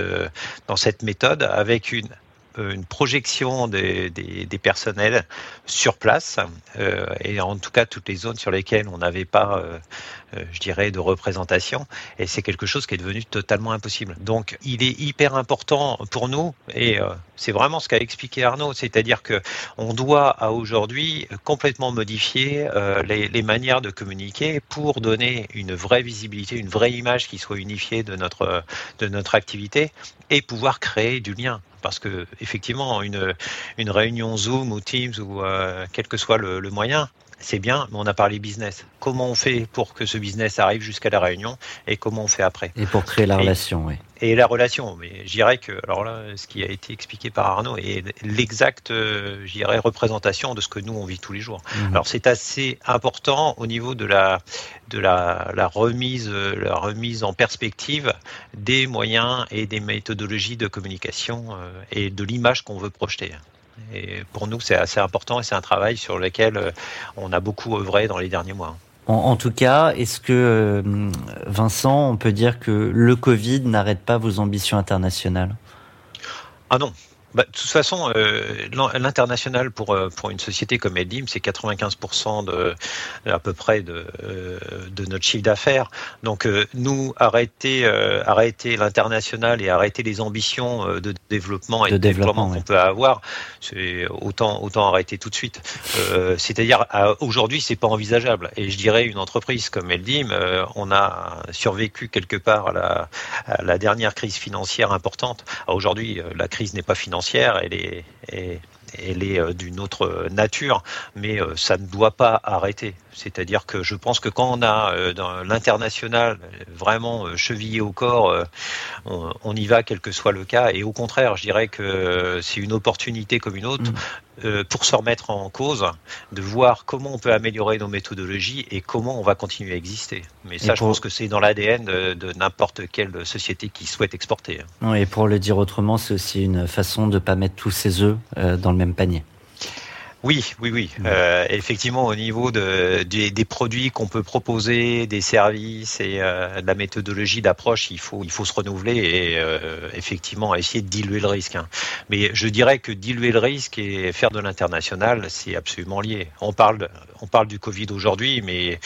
[SPEAKER 3] dans cette méthode avec une une projection des, des, personnels sur place et en tout cas toutes les zones sur lesquelles on n'avait pas je dirais, de représentation. Et c'est quelque chose qui est devenu totalement impossible. Donc, il est hyper important pour nous, et euh, c'est vraiment ce qu'a expliqué Arnaud, c'est-à-dire que on doit à aujourd'hui complètement modifier euh, les, manières de communiquer pour donner une vraie visibilité, une vraie image qui soit unifiée de notre de notre activité et pouvoir créer du lien parce que effectivement une une réunion Zoom ou Teams ou quel que soit le moyen c'est bien, mais on a parlé business. Comment on fait pour que ce business arrive jusqu'à la réunion et comment on fait après
[SPEAKER 1] Et pour créer la relation, oui.
[SPEAKER 3] Et la relation, mais je dirais que, alors là, ce qui a été expliqué par Arnaud est l'exacte, euh, je dirais, représentation de ce que nous on vit tous les jours. Mhm. Alors c'est assez important au niveau de la de la, la remise, la remise en perspective des moyens et des méthodologies de communication euh, et de l'image qu'on veut projeter. Et pour nous, c'est assez important et c'est un travail sur lequel euh, on a beaucoup œuvré dans les derniers mois.
[SPEAKER 1] En, tout cas, est-ce que, euh, Vincent, on peut dire que le Covid n'arrête pas vos ambitions internationales?
[SPEAKER 3] Ah non, bah, de toute façon, euh, l'international pour euh, pour une société comme Eldim, c'est 95% de à peu près de euh, de notre chiffre d'affaires. Donc nous arrêter arrêter l'international et arrêter les ambitions de développement et de, développement qu'on peut avoir, c'est autant autant arrêter tout de suite. C'est-à-dire aujourd'hui, c'est pas envisageable. Et je dirais une entreprise comme Eldim, on a survécu quelque part à la, à la dernière crise financière importante. Aujourd'hui, la crise n'est pas financière elle est, euh, d'une autre nature, mais euh, ça ne doit pas arrêter. C'est-à-dire que je pense que quand on a euh, dans l'international vraiment chevillé au corps, on, y va quel que soit le cas. Et au contraire, je dirais que c'est une opportunité comme une autre. Euh, pour se remettre en cause, de voir comment on peut améliorer nos méthodologies et comment on va continuer à exister. Mais ça, je pense que c'est dans l'ADN de, n'importe quelle société qui souhaite exporter.
[SPEAKER 1] et pour le dire autrement, c'est aussi une façon de ne pas mettre tous ses œufs euh, dans le même panier.
[SPEAKER 3] Oui, oui, oui. Euh, effectivement, au niveau de, des, produits qu'on peut proposer, des services et euh, de la méthodologie d'approche, il faut, il faut se renouveler et euh, effectivement essayer de diluer le risque. Hein. Mais je dirais que diluer le risque et faire de l'international, c'est absolument lié. On parle, on parle du Covid aujourd'hui, mais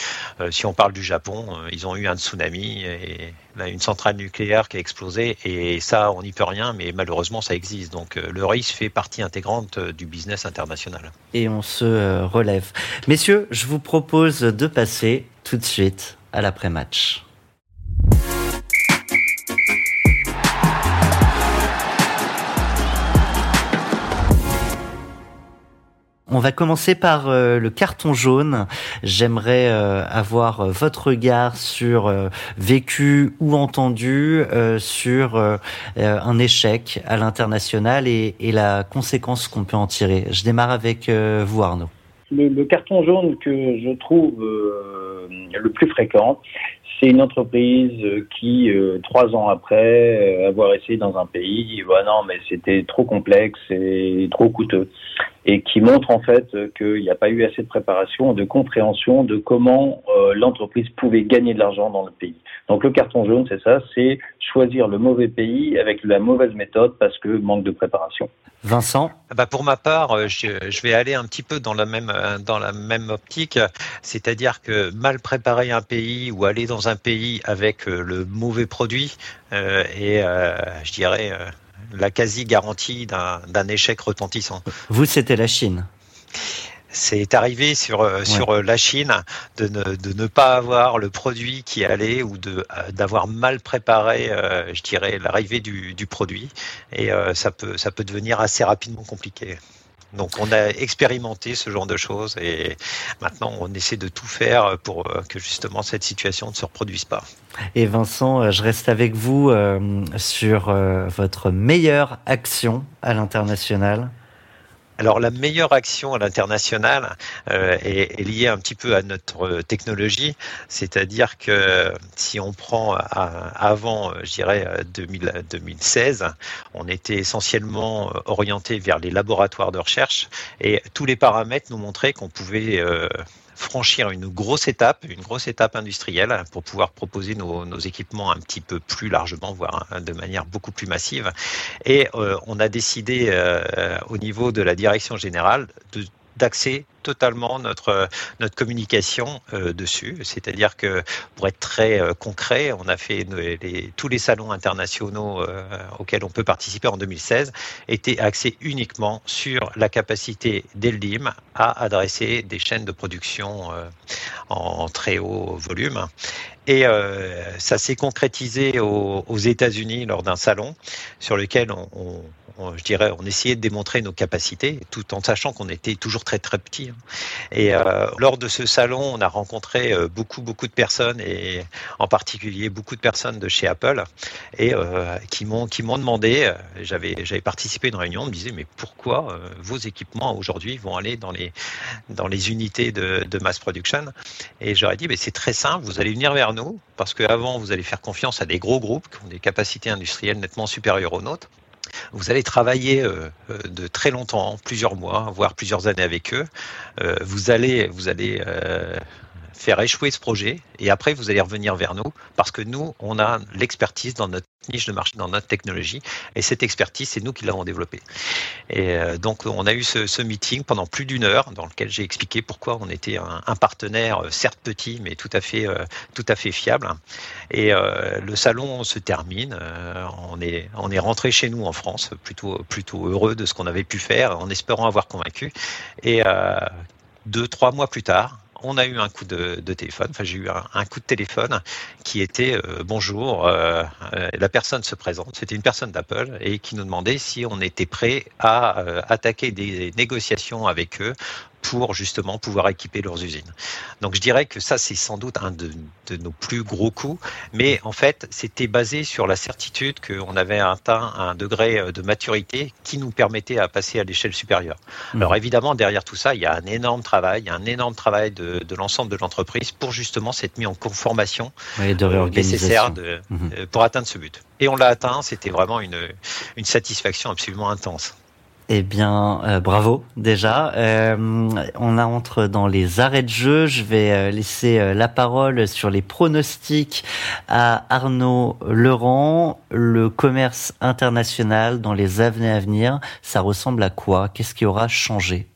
[SPEAKER 3] si on parle du Japon, ils ont eu un tsunami et une centrale nucléaire qui a explosé et ça, on n'y peut rien, mais malheureusement, ça existe. Donc euh, le risque fait partie intégrante euh, du business international.
[SPEAKER 1] Et on se euh, relève. Messieurs, je vous propose de passer tout de suite à l'après-match. On va commencer par euh, le carton jaune. J'aimerais euh, avoir euh, votre regard sur vécu ou entendu sur un échec à l'international et, la conséquence qu'on peut en tirer. Je démarre avec vous Arnaud.
[SPEAKER 2] Le, carton jaune que je trouve le plus fréquent, c'est une entreprise qui, trois ans après avoir essayé dans un pays, dit bah non mais c'était trop complexe et trop coûteux et qui montre en fait qu'il n'y a pas eu assez de préparation, de compréhension de comment euh, l'entreprise pouvait gagner de l'argent dans le pays. Donc le carton jaune, c'est ça, c'est choisir le mauvais pays avec la mauvaise méthode parce que manque de préparation.
[SPEAKER 1] Vincent?
[SPEAKER 3] Ah bah Pour ma part, euh, je, vais aller un petit peu dans la même, euh, dans la même optique, c'est-à-dire que mal préparer un pays ou aller dans un pays avec le mauvais produit et je dirais la quasi-garantie d'un échec retentissant.
[SPEAKER 1] Vous, c'était la Chine
[SPEAKER 3] c'est arrivé sur euh, sur euh, la Chine de ne, de ne pas avoir le produit qui allait ou euh, d'avoir mal préparé je dirais l'arrivée du, du produit et ça peut ça peut devenir assez rapidement compliqué. Donc on a expérimenté ce genre de choses et maintenant on essaie de tout faire pour euh, que justement cette situation ne se reproduise pas.
[SPEAKER 1] Et Vincent, euh, je reste avec vous euh, sur votre meilleure action à l'international.
[SPEAKER 3] Alors la meilleure action à l'international euh, est, liée un petit peu à notre technologie, c'est-à-dire que si on prend avant, je dirais 2016, on était essentiellement orienté vers les laboratoires de recherche et tous les paramètres nous montraient qu'on pouvait euh, franchir une grosse étape, une grosse étape industrielle pour pouvoir proposer nos, équipements un petit peu plus largement, voire hein, de manière beaucoup plus massive. Et euh, on a décidé euh, au niveau de la direction générale de d'axer totalement notre notre communication euh, dessus. C'est-à-dire que pour être très euh, concret, on a fait tous les salons internationaux euh, auxquels on peut participer en 2016 étaient axés uniquement sur la capacité d'Eldim à adresser des chaînes de production en très haut volume. Et ça s'est concrétisé aux, États-Unis lors d'un salon sur lequel on je dirais, on essayait de démontrer nos capacités, tout en sachant qu'on était toujours très très petits. Hein. Et euh, lors de ce salon, on a rencontré euh, beaucoup beaucoup de personnes et en particulier beaucoup de personnes de chez Apple et euh, qui m'ont qui m'ont demandé. J'avais j'avais participé à une réunion, on me disait mais pourquoi vos équipements aujourd'hui vont aller dans les dans les unités de, de mass production? Et j'aurais dit mais c'est très simple, vous allez venir vers nous parce qu'avant vous allez faire confiance à des gros groupes qui ont des capacités industrielles nettement supérieures aux nôtres vous allez travailler euh, euh, de très longtemps, plusieurs mois, voire plusieurs années avec eux. Euh, vous allez, vous allez faire échouer ce projet et après vous allez revenir vers nous parce que nous, on a l'expertise dans notre niche de marché, dans notre technologie et cette expertise, c'est nous qui l'avons développée. Et euh, donc on a eu ce, meeting pendant plus d'une heure dans lequel j'ai expliqué pourquoi on était un, partenaire euh, certes petit mais tout à fait euh, tout à fait fiable. Et le salon se termine, on est on est rentré chez nous en France plutôt plutôt heureux de ce qu'on avait pu faire en espérant avoir convaincu. Et deux trois mois plus tard, on a eu un coup de, téléphone, enfin j'ai eu un, coup de téléphone qui était euh, bonjour, euh, euh, la personne se présente, c'était une personne d'Apple et qui nous demandait si on était prêt à attaquer des négociations avec eux pour justement pouvoir équiper leurs usines. Donc je dirais que ça, c'est sans doute un de, nos plus gros coûts, mais en fait, c'était basé sur la certitude qu'on avait atteint un degré euh, de maturité qui nous permettait à passer à l'échelle supérieure. Mmh. Alors évidemment, derrière tout ça, il y a un énorme travail, il y a un énorme travail de, l'ensemble de l'entreprise pour justement cette mise en conformation
[SPEAKER 1] de euh,
[SPEAKER 3] nécessaire mmh. euh, pour atteindre ce but. Et on l'a atteint, c'était vraiment une, une satisfaction absolument intense.
[SPEAKER 1] Eh bien, euh, bravo déjà. Euh, on entre dans les arrêts de jeu. Je vais euh, laisser la parole sur les pronostics à Arnaud Laurent. Le commerce international dans les années à venir, ça ressemble à quoi? Qu'est-ce qui aura changé?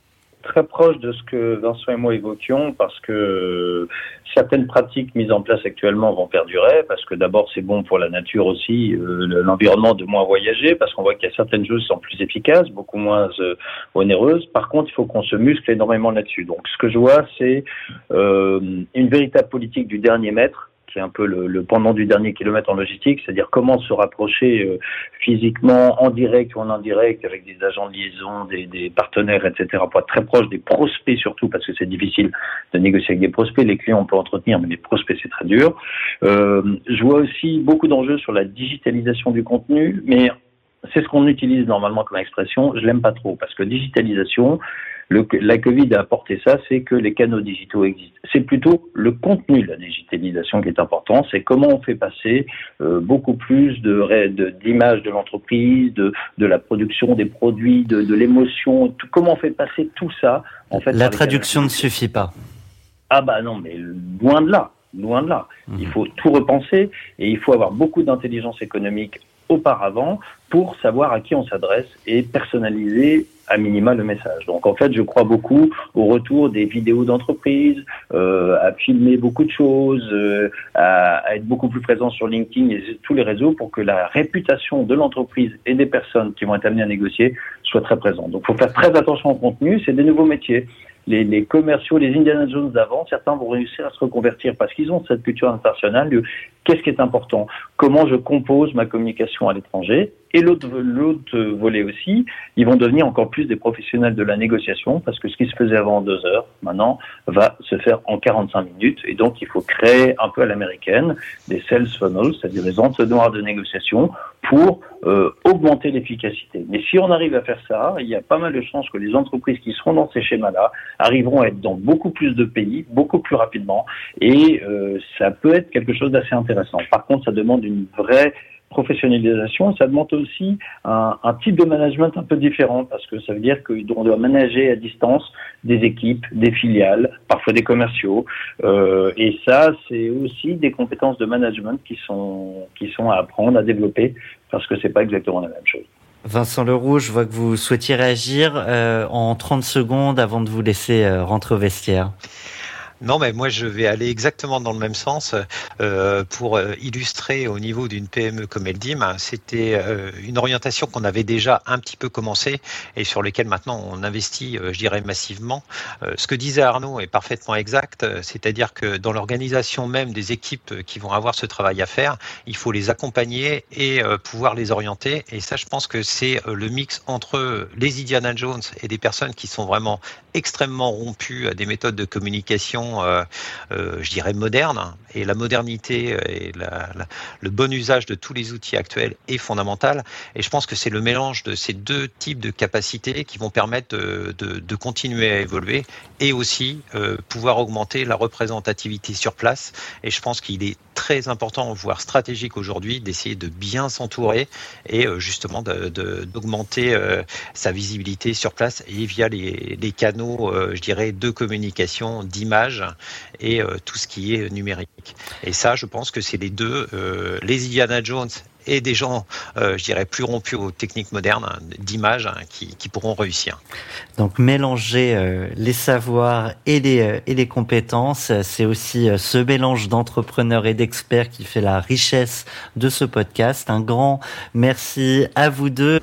[SPEAKER 2] Très proche de ce que Vincent et moi évoquions parce que certaines pratiques mises en place actuellement vont perdurer parce que d'abord c'est bon pour la nature aussi, euh, l'environnement de moins voyager parce qu'on voit qu'il y a certaines choses qui sont plus efficaces, beaucoup moins euh, onéreuses. Par contre, il faut qu'on se muscle énormément là-dessus. Donc ce que je vois, c'est euh, une véritable politique du dernier mètre c'est un peu le, pendant du dernier kilomètre en logistique, c'est-à-dire comment se rapprocher euh, physiquement, en direct ou en indirect, avec des agents de liaison, des, partenaires, etc., pour être très proche des prospects surtout, parce que c'est difficile de négocier avec des prospects. Les clients, on peut entretenir, mais les prospects, c'est très dur. Euh, je vois aussi beaucoup d'enjeux sur la digitalisation du contenu, mais c'est ce qu'on utilise normalement comme expression. Je l'aime pas trop parce que digitalisation, le, la Covid a apporté ça, c'est que les canaux digitaux existent. C'est plutôt le contenu de la digitalisation qui est important. C'est comment on fait passer euh, beaucoup plus de d'images de, l'entreprise, de, de la production des produits, de, de l'émotion. Comment on fait passer tout ça
[SPEAKER 1] en fait. La traduction ne suffit pas.
[SPEAKER 2] Ah bah non, mais loin de là, loin de là. Il mhm. faut tout repenser et il faut avoir beaucoup d'intelligence économique auparavant pour savoir à qui on s'adresse et personnaliser à minima le message. Donc en fait, je crois beaucoup au retour des vidéos d'entreprise, euh, à filmer beaucoup de choses, euh, à, être beaucoup plus présent sur LinkedIn et tous les réseaux pour que la réputation de l'entreprise et des personnes qui vont être amenées à négocier soit très présente. Donc il faut faire très attention au contenu, c'est des nouveaux métiers les, commerciaux, les Indiana Jones d'avant, certains vont réussir à se reconvertir parce qu'ils ont cette culture internationale. Qu'est-ce qui est important Comment je compose ma communication à l'étranger Et l'autre volet aussi, ils vont devenir encore plus des professionnels de la négociation parce que ce qui se faisait avant en deux heures, maintenant, va se faire en 45 minutes. Et donc, il faut créer un peu à l'américaine des sales funnels, c'est-à-dire des entonnoirs de négociation pour euh, augmenter l'efficacité. Mais si on arrive à faire ça, il y a pas mal de chances que les entreprises qui seront dans ces schémas-là arriveront à être dans beaucoup plus de pays, beaucoup plus rapidement, et euh, ça peut être quelque chose d'assez intéressant. Par contre, ça demande une vraie professionnalisation, ça demande aussi un, type de management un peu différent parce que ça veut dire qu'on doit manager à distance des équipes, des filiales, parfois des commerciaux, euh, et ça c'est aussi des compétences de management qui sont qui sont à apprendre, à développer parce que c'est pas exactement la même chose.
[SPEAKER 1] Vincent Leroux, je vois que vous souhaitiez réagir euh, en 30 secondes avant de vous laisser euh, rentrer au vestiaire.
[SPEAKER 3] Non, mais moi je vais aller exactement dans le même sens euh, pour euh, illustrer au niveau d'une PME comme Eldim. C'était euh, une orientation qu'on avait déjà un petit peu commencé et sur lesquelles maintenant on investit, je dirais massivement. ce que disait Arnaud est parfaitement exact, c'est-à-dire que dans l'organisation même des équipes qui vont avoir ce travail à faire, il faut les accompagner et pouvoir les orienter. Et ça, je pense que c'est le mix entre les Indiana Jones et des personnes qui sont vraiment extrêmement rompues à des méthodes de communication euh, euh, je dirais, moderne. Et la modernité et le bon usage de tous les outils actuels est fondamental. Et je pense que c'est le mélange de ces deux types de capacités qui vont permettre de, continuer à évoluer et aussi euh, pouvoir augmenter la représentativité sur place. Et je pense qu'il est très important, voire stratégique aujourd'hui, d'essayer de bien s'entourer et justement d'augmenter sa visibilité sur place et via les canaux, je dirais, de communication, d'image et tout ce qui est numérique. Et ça, je pense que c'est les deux, les Indiana Jones et des gens, euh, je dirais, plus rompus aux techniques modernes hein, d'image hein, qui, pourront réussir.
[SPEAKER 1] Donc mélanger euh, les savoirs et les, euh, et les compétences, c'est aussi ce mélange d'entrepreneurs et d'experts qui fait la richesse de ce podcast. Un grand merci à vous deux.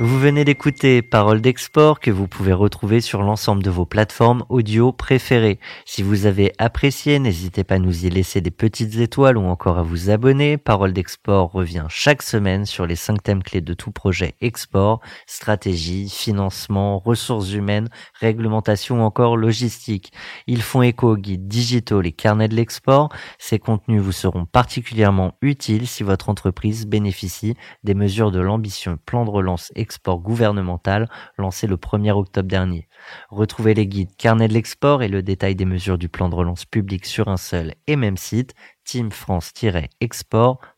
[SPEAKER 1] Vous venez d'écouter Parole d'export que vous pouvez retrouver sur l'ensemble de vos plateformes audio préférées. Si vous avez apprécié, n'hésitez pas à nous y laisser des petites étoiles ou encore à vous abonner. Parole d'export revient chaque semaine sur les cinq thèmes clés de tout projet export, stratégie, financement, ressources humaines, réglementation encore logistique. Ils font écho aux guides digitaux, les carnets de l'export. Ces contenus vous seront particulièrement utiles si votre entreprise bénéficie des mesures de l'ambition plan de relance export gouvernemental lancé le 1er octobre dernier. Retrouvez les guides Carnet de l'export et le détail des mesures du plan de relance public sur un seul et même site, teamfrance-export.fr.